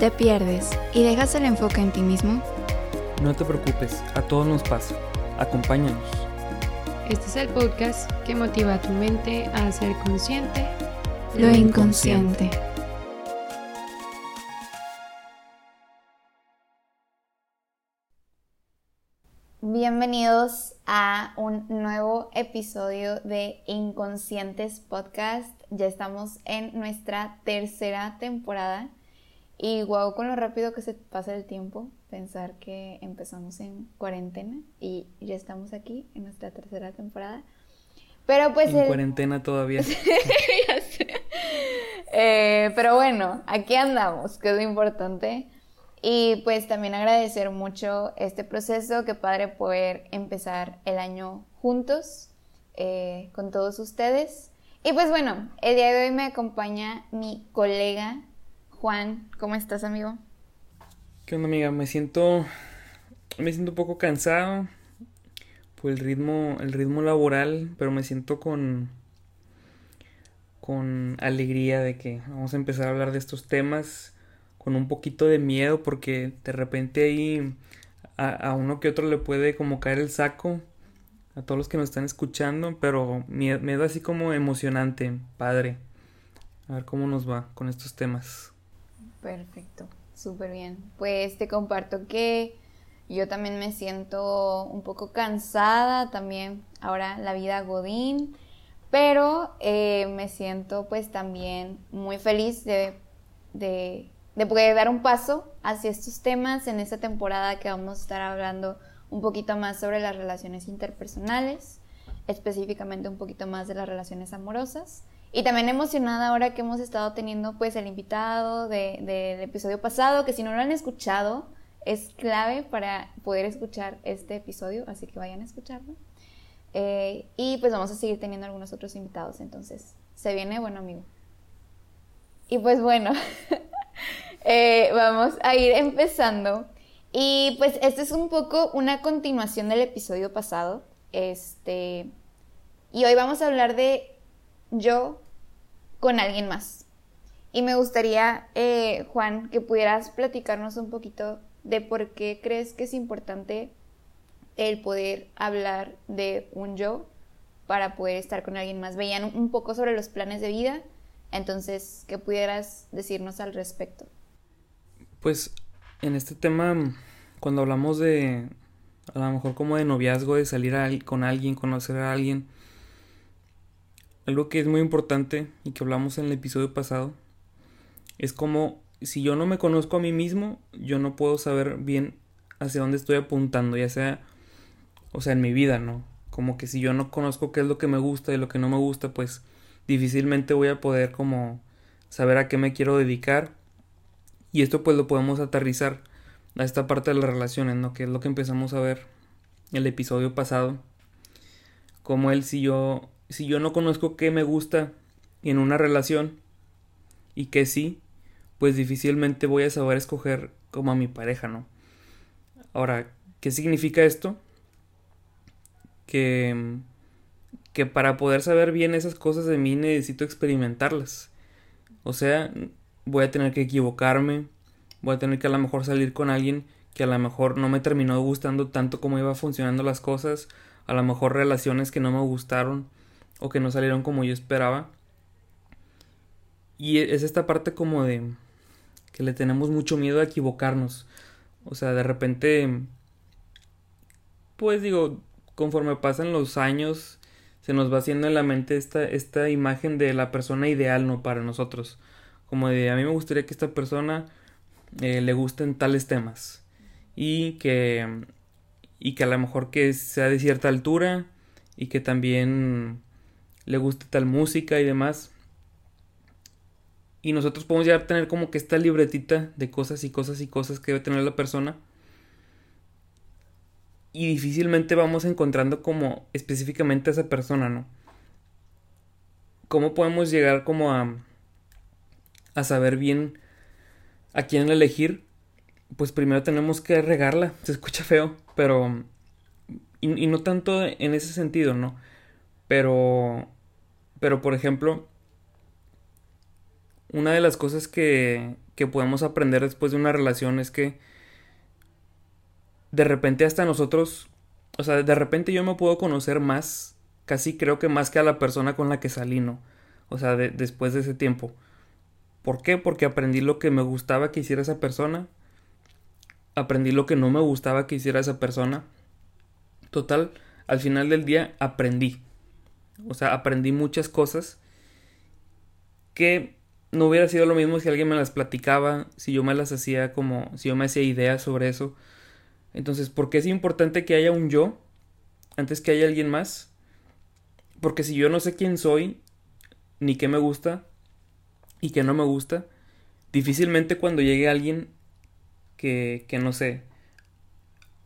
¿Te pierdes y dejas el enfoque en ti mismo? No te preocupes, a todos nos pasa. Acompáñanos. Este es el podcast que motiva a tu mente a ser consciente Lo inconsciente. Bienvenidos a un nuevo episodio de Inconscientes Podcast. Ya estamos en nuestra tercera temporada y guau con lo rápido que se pasa el tiempo, pensar que empezamos en cuarentena y ya estamos aquí en nuestra tercera temporada. Pero pues... En cuarentena todavía. ya sé. Eh, pero bueno, aquí andamos, que es lo importante. Y pues también agradecer mucho este proceso, qué padre poder empezar el año juntos eh, con todos ustedes. Y pues bueno, el día de hoy me acompaña mi colega Juan. ¿Cómo estás, amigo? ¿Qué onda, amiga? Me siento. Me siento un poco cansado por el ritmo, el ritmo laboral, pero me siento con. con alegría de que vamos a empezar a hablar de estos temas con un poquito de miedo porque de repente ahí a, uno que otro le puede como caer el saco a todos los que nos están escuchando, pero miedo, así como emocionante, padre. A ver cómo nos va con estos temas. Perfecto, súper bien. Pues te comparto que yo también me siento un poco cansada, también ahora la vida Godín, pero eh, me siento pues también muy feliz de, de de poder dar un paso hacia estos temas en esta temporada que vamos a estar hablando un poquito más sobre las relaciones interpersonales, específicamente un poquito más de las relaciones amorosas. Y también emocionada ahora que hemos estado teniendo pues el invitado del episodio pasado, que si no lo han escuchado, es clave para poder escuchar este episodio, así que vayan a escucharlo. Eh, y pues vamos a seguir teniendo algunos otros invitados, entonces se viene bueno amigo. Y pues bueno, Eh, vamos a ir empezando. Y pues este es un poco una continuación del episodio pasado. Este. Y hoy vamos a hablar de yo con alguien más. Y me gustaría, eh, Juan, que pudieras platicarnos un poquito de por qué crees que es importante el poder hablar de un yo para poder estar con alguien más. Veían un poco sobre los planes de vida, entonces, ¿qué pudieras decirnos al respecto? Pues en este tema, cuando hablamos de, a lo mejor como de noviazgo, de salir con alguien, conocer a alguien, algo que es muy importante y que hablamos en el episodio pasado, es como si yo no me conozco a mí mismo, yo no puedo saber bien hacia dónde estoy apuntando, ya sea, o sea, en mi vida, ¿no? Como que si yo no conozco qué es lo que me gusta y lo que no me gusta, pues difícilmente voy a poder como saber a qué me quiero dedicar y esto pues lo podemos aterrizar a esta parte de las relaciones, ¿no? Que es lo que empezamos a ver el episodio pasado. Como él, si yo, si yo no conozco qué me gusta en una relación y que sí, pues difícilmente voy a saber escoger como a mi pareja, ¿no? Ahora, ¿qué significa esto? Que, que para poder saber bien esas cosas de mí necesito experimentarlas. O sea, voy a tener que equivocarme, voy a tener que a lo mejor salir con alguien que a lo mejor no me terminó gustando tanto como iba funcionando las cosas, a lo mejor relaciones que no me gustaron o que no salieron como yo esperaba. Y es esta parte como de que le tenemos mucho miedo a equivocarnos. O sea, de repente, pues digo, conforme pasan los años, se nos va haciendo en la mente esta, esta imagen de la persona ideal, ¿no? Para nosotros como de a mí me gustaría que esta persona eh, le gusten tales temas y que y que a lo mejor que sea de cierta altura y que también le guste tal música y demás y nosotros podemos ya tener como que esta libretita de cosas y cosas y cosas que debe tener la persona y difícilmente vamos encontrando como específicamente a esa persona, ¿no? ¿Cómo podemos llegar como a a saber bien a quién elegir, pues primero tenemos que regarla. Se escucha feo, pero... Y, no tanto en ese sentido, ¿no? Pero... Pero, por ejemplo... una de las cosas que, que podemos aprender después de una relación es que de repente hasta nosotros, o sea, de repente yo me puedo conocer más, casi creo que más que a la persona con la que salí, ¿no? O sea, después de ese tiempo. ¿Por qué? Porque aprendí lo que me gustaba que hiciera esa persona. Aprendí lo que no me gustaba que hiciera esa persona. Total, al final del día aprendí. O sea, aprendí muchas cosas que no hubiera sido lo mismo si alguien me las platicaba, si yo me las hacía como, si yo me hacía ideas sobre eso. Entonces, ¿por qué es importante que haya un yo antes que haya alguien más? Porque si yo no sé quién soy, ni qué me gusta y qué no me gusta, difícilmente cuando llegue alguien que, que no sé,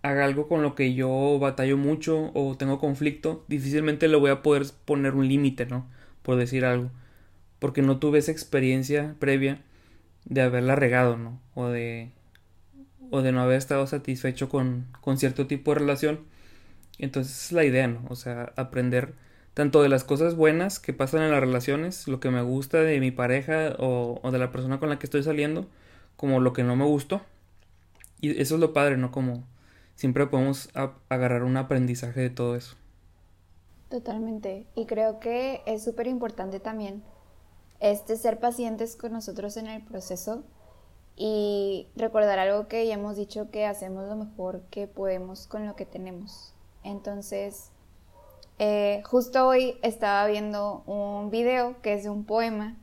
haga algo con lo que yo batallo mucho o tengo conflicto, difícilmente le voy a poder poner un límite, ¿no? Por decir algo. Porque no tuve esa experiencia previa de haberla regado, ¿no? O de o de no haber estado satisfecho con, con cierto tipo de relación. Entonces es la idea, ¿no? O sea, aprender tanto de las cosas buenas que pasan en las relaciones, lo que me gusta de mi pareja o, o, de la persona con la que estoy saliendo, como lo que no me gustó. Y eso es lo padre, ¿no? Como siempre podemos agarrar un aprendizaje de todo eso. Totalmente. Y creo que es súper importante también este ser pacientes con nosotros en el proceso y recordar algo que ya hemos dicho que hacemos lo mejor que podemos con lo que tenemos. Entonces, eh, justo hoy estaba viendo un video que es de un poema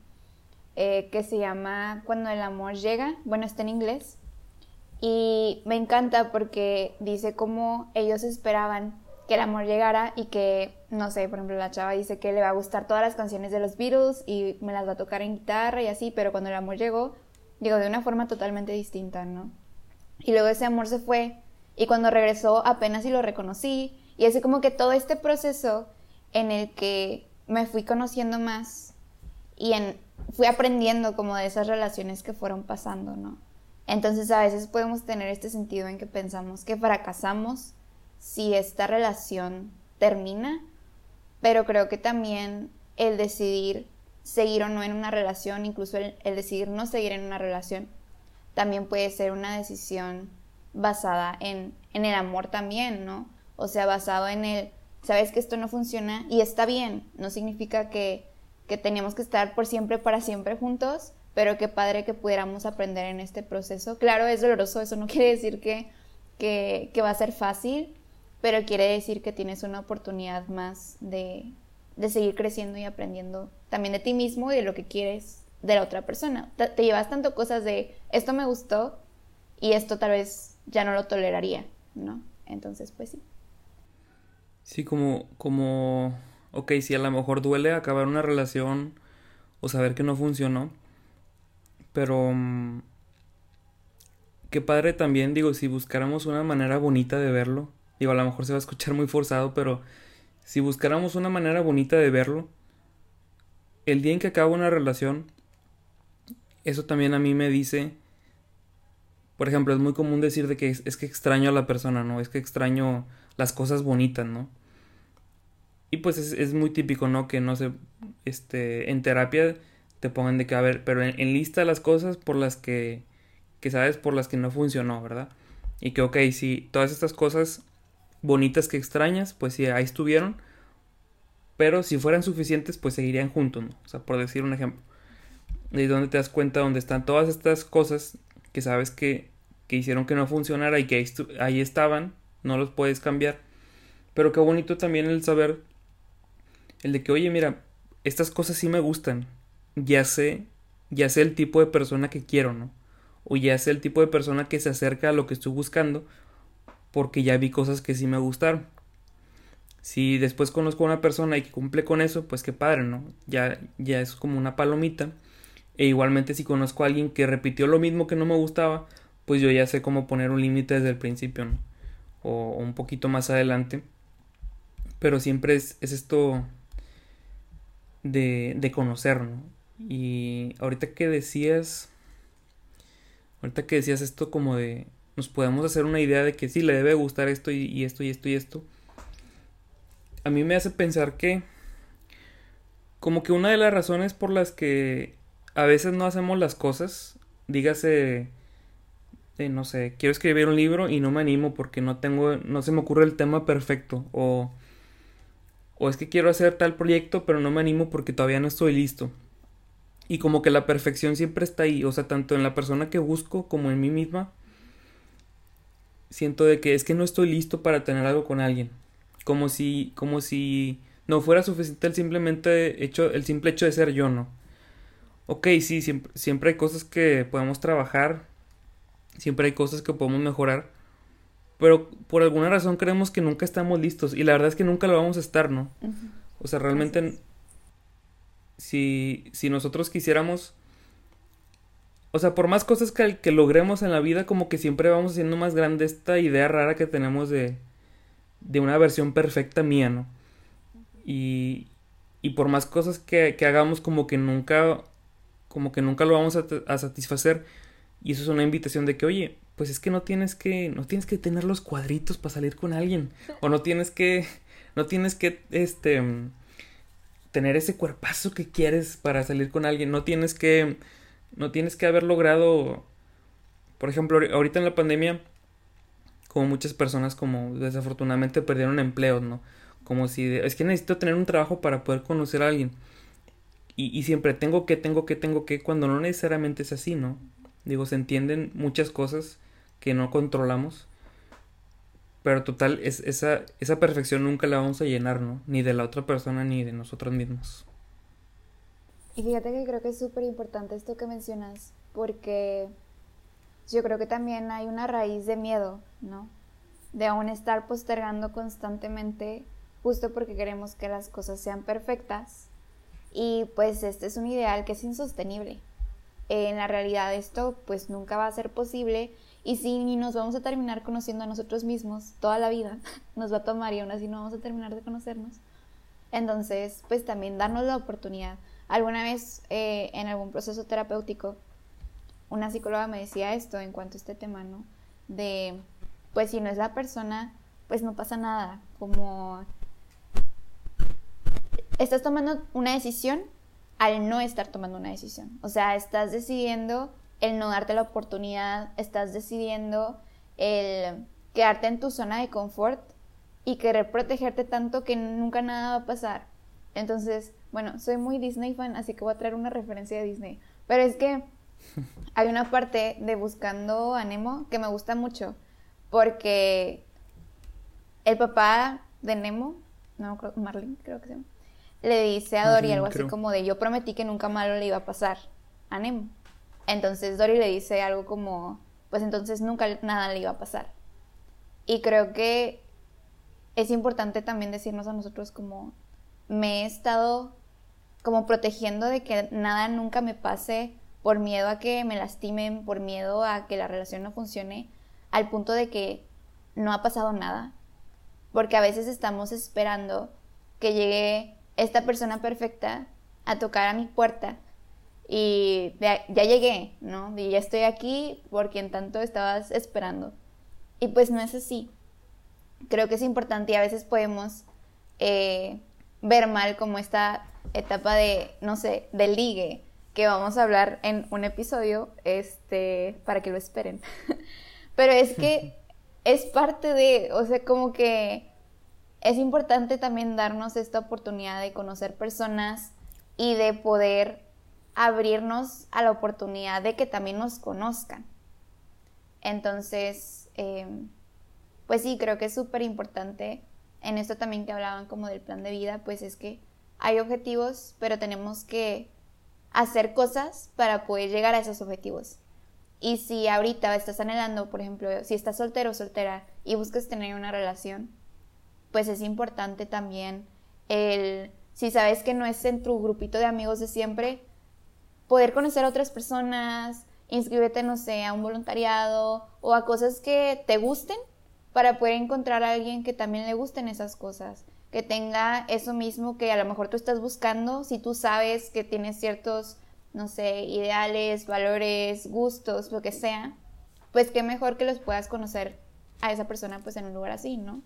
eh, que se llama Cuando el amor llega, bueno, está en inglés, y me encanta porque dice cómo ellos esperaban que el amor llegara y que, no sé, por ejemplo, la chava dice que le va a gustar todas las canciones de los Beatles y me las va a tocar en guitarra y así, pero cuando el amor llegó, Digo, de una forma totalmente distinta, ¿no? Y luego ese amor se fue y cuando regresó apenas y lo reconocí y así como que todo este proceso en el que me fui conociendo más y en, fui aprendiendo como de esas relaciones que fueron pasando, ¿no? Entonces a veces podemos tener este sentido en que pensamos que fracasamos si esta relación termina, pero creo que también el decidir seguir o no en una relación, incluso el, decidir no seguir en una relación, también puede ser una decisión basada en, en el amor también, ¿no? O sea, basado en el, sabes que esto no funciona y está bien, no significa que, que teníamos que estar por siempre, para siempre juntos, pero qué padre que pudiéramos aprender en este proceso. Claro, es doloroso, eso no quiere decir que, que, que va a ser fácil, pero quiere decir que tienes una oportunidad más de, de seguir creciendo y aprendiendo también de ti mismo y de lo que quieres de la otra persona. Te, llevas tanto cosas de esto me gustó y esto tal vez ya no lo toleraría, ¿no? Entonces, pues sí. Sí, como, como, ok, si a lo mejor duele acabar una relación o saber que no funcionó, pero mm, qué padre también, digo, si buscáramos una manera bonita de verlo, digo, a lo mejor se va a escuchar muy forzado, pero si buscáramos una manera bonita de verlo, el día en que acaba una relación, eso también a mí me dice, por ejemplo, es muy común decir de que es, que extraño a la persona, ¿no? Es que extraño las cosas bonitas, ¿no? Y pues es, muy típico, ¿no? Que no sé, este, en terapia te pongan de que, a pero en, lista las cosas por las que, que sabes, por las que no funcionó, ¿verdad? Y que, ok, si todas estas cosas bonitas que extrañas, pues sí, ahí estuvieron. Pero si fueran suficientes, pues seguirían juntos, ¿no? O sea, por decir un ejemplo. De donde te das cuenta donde están todas estas cosas que sabes que, que hicieron que no funcionara y que ahí, ahí estaban, no los puedes cambiar. Pero qué bonito también el saber, el de que, oye, mira, estas cosas sí me gustan. Ya sé, ya sé el tipo de persona que quiero, ¿no? O ya sé el tipo de persona que se acerca a lo que estoy buscando porque ya vi cosas que sí me gustaron. Si después conozco a una persona y que cumple con eso, pues qué padre, ¿no? Ya, ya es como una palomita. E igualmente si conozco a alguien que repitió lo mismo que no me gustaba, pues yo ya sé cómo poner un límite desde el principio, ¿no? O, un poquito más adelante. Pero siempre es, es esto de, de conocer, ¿no? Y ahorita que decías, ahorita que decías esto como de, nos podemos hacer una idea de que sí, le debe gustar esto y, esto y esto y esto. A mí me hace pensar que como que una de las razones por las que a veces no hacemos las cosas, dígase, no sé, quiero escribir un libro y no me animo porque no tengo, no se me ocurre el tema perfecto, o, o es que quiero hacer tal proyecto pero no me animo porque todavía no estoy listo. Y como que la perfección siempre está ahí, o sea, tanto en la persona que busco como en mí misma. Siento de que es que no estoy listo para tener algo con alguien. Como si, como si no fuera suficiente el simplemente hecho, el simple hecho de ser yo, ¿no? Ok, sí, siempre, siempre hay cosas que podemos trabajar, siempre hay cosas que podemos mejorar, pero por alguna razón creemos que nunca estamos listos y la verdad es que nunca lo vamos a estar, ¿no? O sea, realmente si, si nosotros quisiéramos... O sea, por más cosas que, que logremos en la vida, como que siempre vamos haciendo más grande esta idea rara que tenemos de, de una versión perfecta mía, ¿no? Y, y por más cosas que, que, hagamos, como que nunca, como que nunca lo vamos a, a, satisfacer. Y eso es una invitación de que, oye, pues es que no tienes que, no tienes que tener los cuadritos para salir con alguien. O no tienes que, no tienes que, este, tener ese cuerpazo que quieres para salir con alguien. No tienes que, no tienes que haber logrado, por ejemplo, ahorita en la pandemia, como muchas personas como desafortunadamente perdieron empleos, ¿no? Como si, es que necesito tener un trabajo para poder conocer a alguien. Y, y siempre tengo que, tengo que, tengo que, cuando no necesariamente es así, ¿no? Digo, se entienden muchas cosas que no controlamos pero total, es, esa, esa perfección nunca la vamos a llenar, ¿no? Ni de la otra persona ni de nosotros mismos. Y fíjate que creo que es súper importante esto que mencionas, porque yo creo que también hay una raíz de miedo, ¿no? De aún estar postergando constantemente, justo porque queremos que las cosas sean perfectas. Y pues este es un ideal que es insostenible. En la realidad esto pues nunca va a ser posible y si ni nos vamos a terminar conociendo a nosotros mismos toda la vida, nos va a tomar y aún así no vamos a terminar de conocernos. Entonces, pues también darnos la oportunidad. Alguna vez eh, en algún proceso terapéutico, una psicóloga me decía esto en cuanto a este tema, ¿no? De, pues si no es la persona, pues no pasa nada. Como estás tomando una decisión al no estar tomando una decisión. O sea, estás decidiendo el no darte la oportunidad, estás decidiendo el quedarte en tu zona de confort y querer protegerte tanto que nunca nada va a pasar. Entonces, bueno, soy muy Disney fan, así que voy a traer una referencia de Disney. Pero es que hay una parte de Buscando a Nemo que me gusta mucho, porque el papá de Nemo, no, Marlin creo que se llama, le dice a Dory algo así como de yo prometí que nunca malo le iba a pasar a Nemo. Entonces Dory le dice algo como, pues entonces nunca nada le iba a pasar. Y creo que es importante también decirnos a nosotros como, me he estado como protegiendo de que nada nunca me pase por miedo a que me lastimen, por miedo a que la relación no funcione, al punto de que no ha pasado nada. Porque a veces estamos esperando que llegue esta persona perfecta a tocar a mi puerta y ya, llegué, ¿no? Y ya estoy aquí por quien tanto estabas esperando. Y pues no es así. Creo que es importante y a veces podemos eh, ver mal como esta etapa de, no sé, de ligue, que vamos a hablar en un episodio, este, para que lo esperen. Pero es que es parte de, o sea, como que es importante también darnos esta oportunidad de conocer personas y de poder abrirnos a la oportunidad de que también nos conozcan. Entonces, em, pues sí, creo que es súper importante en esto también que hablaban como del plan de vida, pues es que hay objetivos, pero tenemos que hacer cosas para poder llegar a esos objetivos. Y si ahorita estás anhelando, por ejemplo, si estás soltero o soltera y buscas tener una relación, pues es importante también el, si sabes que no es en tu grupito de amigos de siempre, poder conocer a otras personas, inscríbete, no sé, a un voluntariado o a cosas que te gusten para poder encontrar a alguien que también le gusten esas cosas, que tenga eso mismo que a lo mejor tú estás buscando, si tú sabes que tienes ciertos, no sé, ideales, valores, gustos, lo que sea, pues qué mejor que los puedas conocer a esa persona pues en un lugar así, ¿no?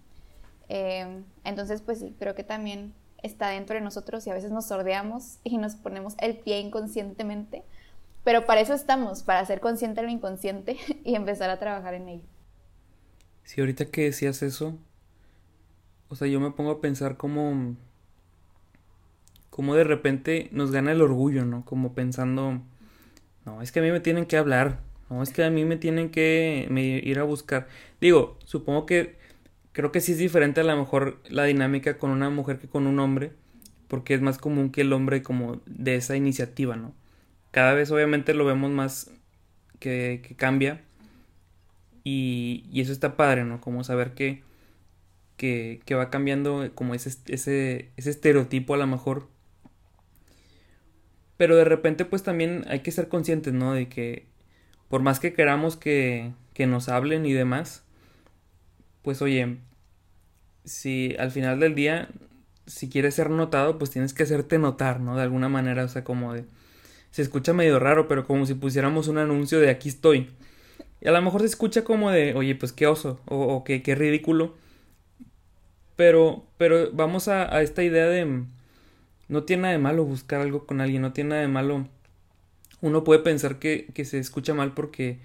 Eh, entonces, pues sí, creo que también está dentro de nosotros y a veces nos sordeamos y nos ponemos el pie inconscientemente Pero para eso estamos, para ser consciente de lo inconsciente y empezar a trabajar en ello. Sí, ahorita que decías eso, o sea, yo me pongo a pensar cómo, cómo de repente nos gana el orgullo, ¿no? Como pensando, no, es que a mí me tienen que hablar, no, es que a mí me tienen que ir a buscar. Digo, supongo que creo que sí es diferente a lo mejor la dinámica con una mujer que con un hombre, porque es más común que el hombre como de esa iniciativa, ¿no? Cada vez obviamente lo vemos más que, cambia y, eso está padre, ¿no? Como saber que, que, que va cambiando como ese, ese, ese estereotipo a lo mejor. Pero de repente pues también hay que ser conscientes, ¿no? De que por más que queramos que, que nos hablen y demás, pues oye, si al final del día, si quieres ser notado, pues tienes que hacerte notar, ¿no? De alguna manera, o sea, como de se escucha medio raro, pero como si pusiéramos un anuncio de aquí estoy. Y a lo mejor se escucha como de, oye, pues qué oso, o, qué, qué, ridículo. Pero, pero vamos a, a, esta idea de, no tiene nada de malo buscar algo con alguien, no tiene nada de malo. Uno puede pensar que, que se escucha mal porque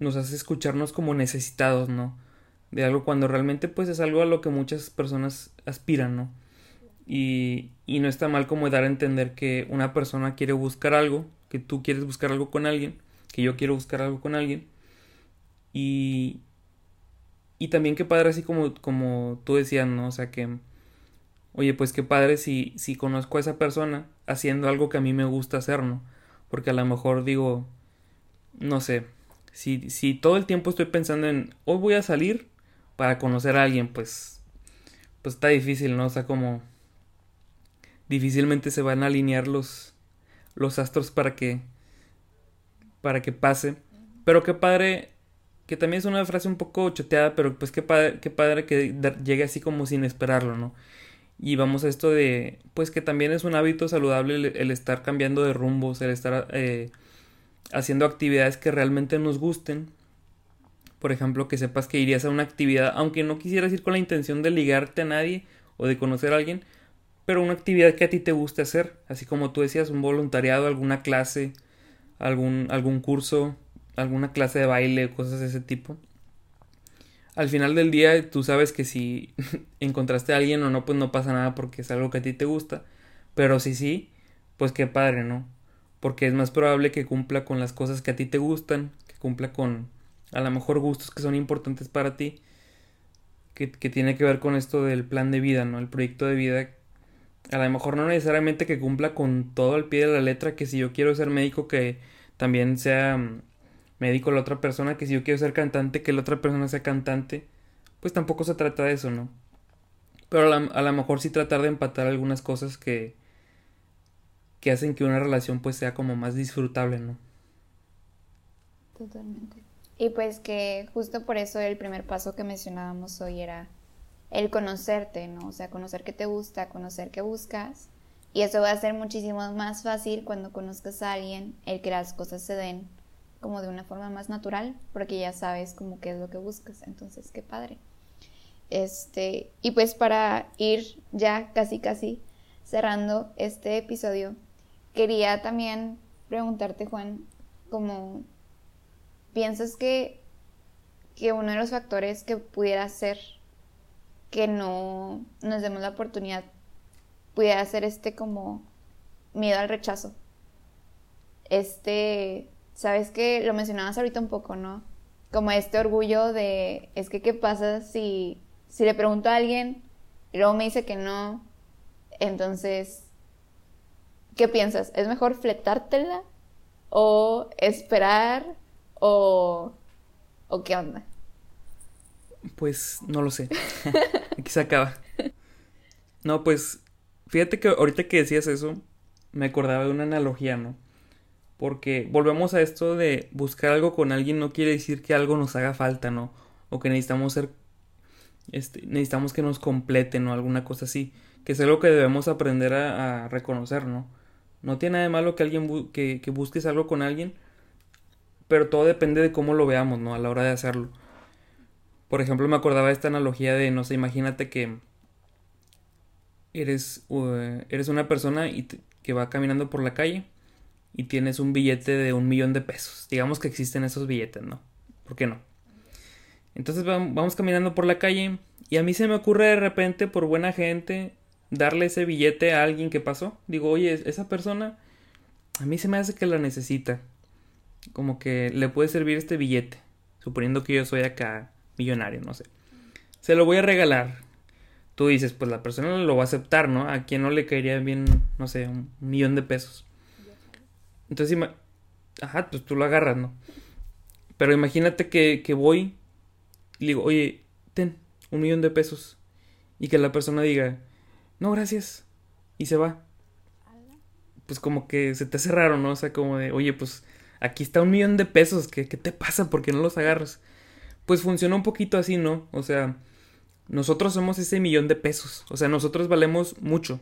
nos hace escucharnos como necesitados, ¿no? De algo cuando realmente pues es algo a lo que muchas personas aspiran, ¿no? Y, y no está mal como dar a entender que una persona quiere buscar algo, que tú quieres buscar algo con alguien, que yo quiero buscar algo con alguien. Y, y también qué padre así como, como tú decías, ¿no? O sea que, oye, pues qué padre si, si conozco a esa persona haciendo algo que a mí me gusta hacer, ¿no? Porque a lo mejor digo, no sé, si, si todo el tiempo estoy pensando en, hoy voy a salir para conocer a alguien, pues, pues está difícil, ¿no? O sea, como difícilmente se van a alinear los, los astros para que, para que pase. Pero qué padre, que también es una frase un poco choteada, pero pues qué padre, qué padre que llegue así como sin esperarlo, ¿no? Y vamos a esto de, pues que también es un hábito saludable el, estar cambiando de rumbos, el estar eh, haciendo actividades que realmente nos gusten. Por ejemplo, que sepas que irías a una actividad, aunque no quisieras ir con la intención de ligarte a nadie o de conocer a alguien, pero una actividad que a ti te guste hacer, así como tú decías, un voluntariado, alguna clase, algún, algún curso, alguna clase de baile, cosas de ese tipo. Al final del día tú sabes que si encontraste a alguien o no, pues no pasa nada porque es algo que a ti te gusta, pero si sí, pues qué padre, ¿no? Porque es más probable que cumpla con las cosas que a ti te gustan, que cumpla con a lo mejor gustos que son importantes para ti, que, que tiene que ver con esto del plan de vida, ¿no? El proyecto de vida a lo mejor no necesariamente que cumpla con todo al pie de la letra, que si yo quiero ser médico, que también sea mm, médico la otra persona, que si yo quiero ser cantante, que la otra persona sea cantante, pues tampoco se trata de eso, ¿no? Pero a lo mejor sí tratar de empatar algunas cosas que, que hacen que una relación pues sea como más disfrutable, ¿no? Totalmente. Y pues que justo por eso el primer paso que mencionábamos hoy era el conocerte, ¿no? O sea, conocer qué te gusta, conocer qué buscas. Y eso va a ser muchísimo más fácil cuando conozcas a alguien, el que las cosas se den como de una forma más natural, porque ya sabes como qué es lo que buscas. Entonces, qué padre. Este, y pues para ir ya casi casi cerrando este episodio, quería también preguntarte, Juan, como piensas que, que uno de los factores que pudiera ser que no nos demos la oportunidad pudiera ser este como miedo al rechazo. Este, sabes que lo mencionabas ahorita un poco, ¿no? Como este orgullo de, es que qué pasa si, si le pregunto a alguien y luego me dice que no, entonces, ¿qué piensas? ¿Es mejor fletártela o esperar o, o qué onda? Pues no lo sé. Aquí se acaba. No, pues fíjate que ahorita que decías eso, me acordaba de una analogía, ¿no? Porque volvemos a esto de buscar algo con alguien no quiere decir que algo nos haga falta, ¿no? O que necesitamos ser este, necesitamos que nos completen o alguna cosa así, que es algo que debemos aprender a, reconocer, ¿no? No tiene nada de malo que alguien que, que busques algo con alguien, pero todo depende de cómo lo veamos, ¿no? A la hora de hacerlo. Por ejemplo, me acordaba esta analogía de, no sé, imagínate que eres, eres una persona y que va caminando por la calle y tienes un billete de un millón de pesos. Digamos que existen esos billetes, ¿no? ¿Por qué no? Entonces vamos caminando por la calle y a mí se me ocurre de repente, por buena gente, darle ese billete a alguien que pasó. Digo, oye, esa persona a mí se me hace que la necesita. Como que le puede servir este billete. Suponiendo que yo soy acá millonario, no sé. Se lo voy a regalar. Tú dices, pues la persona lo va a aceptar, ¿no? A quien no le caería bien, no sé, un millón de pesos. Entonces, ajá, pues tú lo agarras, ¿no? Pero imagínate que, que voy y digo, oye, ten un millón de pesos. Y que la persona diga, no, gracias. Y se va. Pues como que se te hace raro, ¿no? O sea, como de, oye, pues aquí está un millón de pesos, ¿qué, qué te pasa? ¿Por qué no los agarras? Pues funciona un poquito así, ¿no? O sea, nosotros somos ese millón de pesos. O sea, nosotros valemos mucho.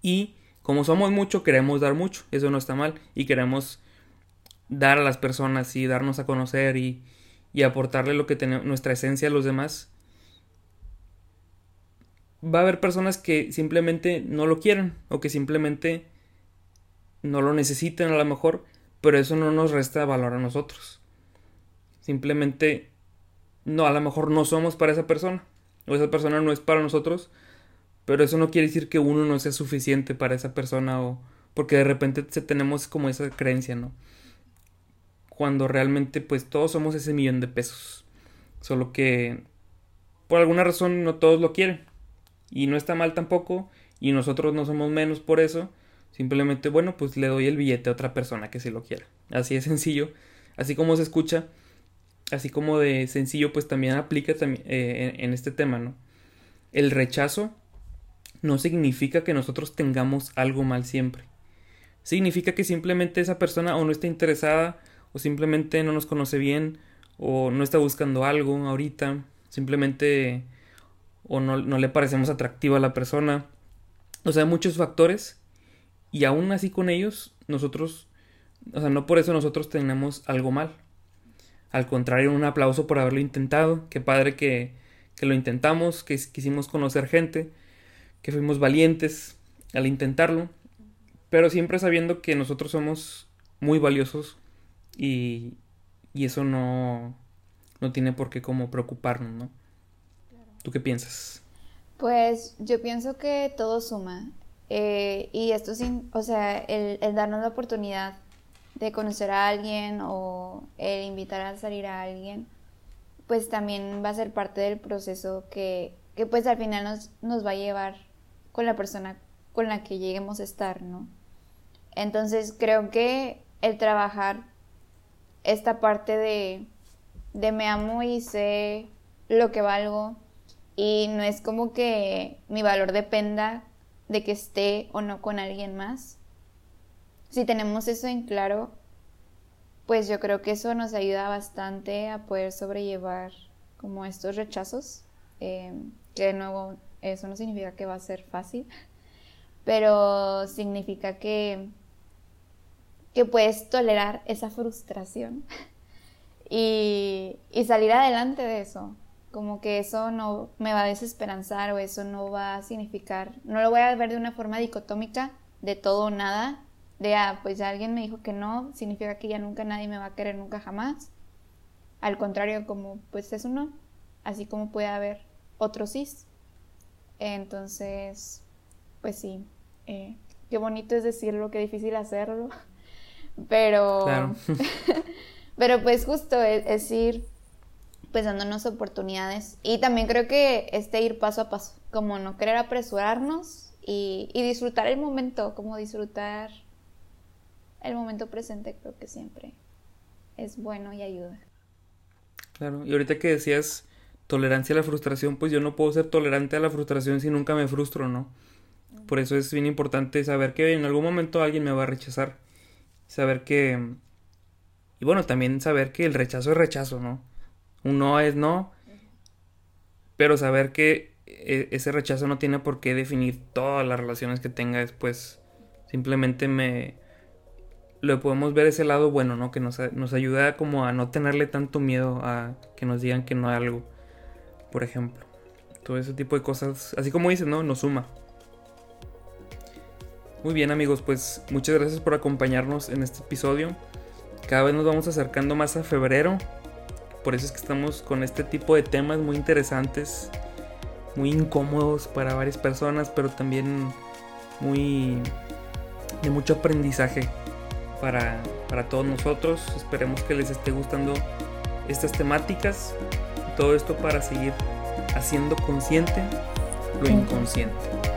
Y como somos mucho, queremos dar mucho. Eso no está mal. Y queremos dar a las personas y darnos a conocer y, y aportarle lo que tenemos, nuestra esencia a los demás. Va a haber personas que simplemente no lo quieren o que simplemente no lo necesiten a lo mejor, pero eso no nos resta valor a nosotros. Simplemente no, a lo mejor no somos para esa persona o esa persona no es para nosotros, pero eso no quiere decir que uno no sea suficiente para esa persona o porque de repente tenemos como esa creencia, ¿no? Cuando realmente pues todos somos ese millón de pesos. Solo que por alguna razón no todos lo quieren. Y no está mal tampoco. Y nosotros no somos menos por eso. Simplemente, bueno, pues le doy el billete a otra persona que se lo quiera. Así de sencillo. Así como se escucha. Así como de sencillo, pues también aplica también, eh, en este tema, ¿no? El rechazo no significa que nosotros tengamos algo mal siempre. Significa que simplemente esa persona o no está interesada o simplemente no nos conoce bien o no está buscando algo ahorita, simplemente o no, no le parecemos atractiva a la persona. O sea, muchos factores y aún así con ellos nosotros, o sea, no por eso nosotros tenemos algo mal. Al contrario, un aplauso por haberlo intentado. Qué padre que, que lo intentamos, que quisimos conocer gente que fuimos valientes al intentarlo, pero siempre sabiendo que nosotros somos muy valiosos y, y eso no, no tiene por qué como preocuparnos, ¿no? ¿Tú qué piensas? Pues yo pienso que todo suma. Eh, y esto sin, o sea, el, el, darnos la oportunidad de conocer a alguien o el invitar a salir a alguien, pues también va a ser parte del proceso que, que pues al final nos, nos va a llevar con la persona con la que lleguemos a estar, ¿no? Entonces creo que el trabajar esta parte de, de me amo y sé lo que valgo y no es como que mi valor dependa de que esté o no con alguien más. Si tenemos eso en claro, pues yo creo que eso nos ayuda bastante a poder sobrellevar como estos rechazos, eh, que de nuevo eso no significa que va a ser fácil, pero significa que, que puedes tolerar esa frustración y, y salir adelante de eso. Como que eso no me va a desesperanzar o eso no va a significar, no lo voy a ver de una forma dicotómica de todo o nada, de, ah, pues ya alguien me dijo que no, significa que ya nunca nadie me va a querer nunca jamás. Al contrario, como pues eso no, así como puede haber otros sí. Entonces, pues sí, eh, qué bonito es decirlo, qué difícil hacerlo, pero, pero pues justo es, ir pues dándonos oportunidades y también creo que este ir paso a paso, como no querer apresurarnos y, y disfrutar el momento, como disfrutar el momento presente creo que siempre es bueno y ayuda. Claro, y ahorita que decías tolerancia a la frustración, pues yo no puedo ser tolerante a la frustración si nunca me frustro, ¿no? Por eso es bien importante saber que en algún momento alguien me va a rechazar. Saber que... Y bueno, también saber que el rechazo es rechazo, ¿no? Un no es no. Pero saber que e, ese rechazo no tiene por qué definir todas las relaciones que tenga después. Simplemente me... Lo podemos ver ese lado bueno, ¿no? Que nos, nos ayuda como a no tenerle tanto miedo a que nos digan que no hay algo por ejemplo. Todo ese tipo de cosas, así como dices, ¿no? Nos suma. Muy bien amigos, pues muchas gracias por acompañarnos en este episodio. Cada vez nos vamos acercando más a febrero. Por eso es que estamos con este tipo de temas muy interesantes, muy incómodos para varias personas, pero también muy de mucho aprendizaje para, para todos nosotros. Esperemos que les esté gustando estas temáticas. Todo esto para seguir haciendo consciente lo inconsciente.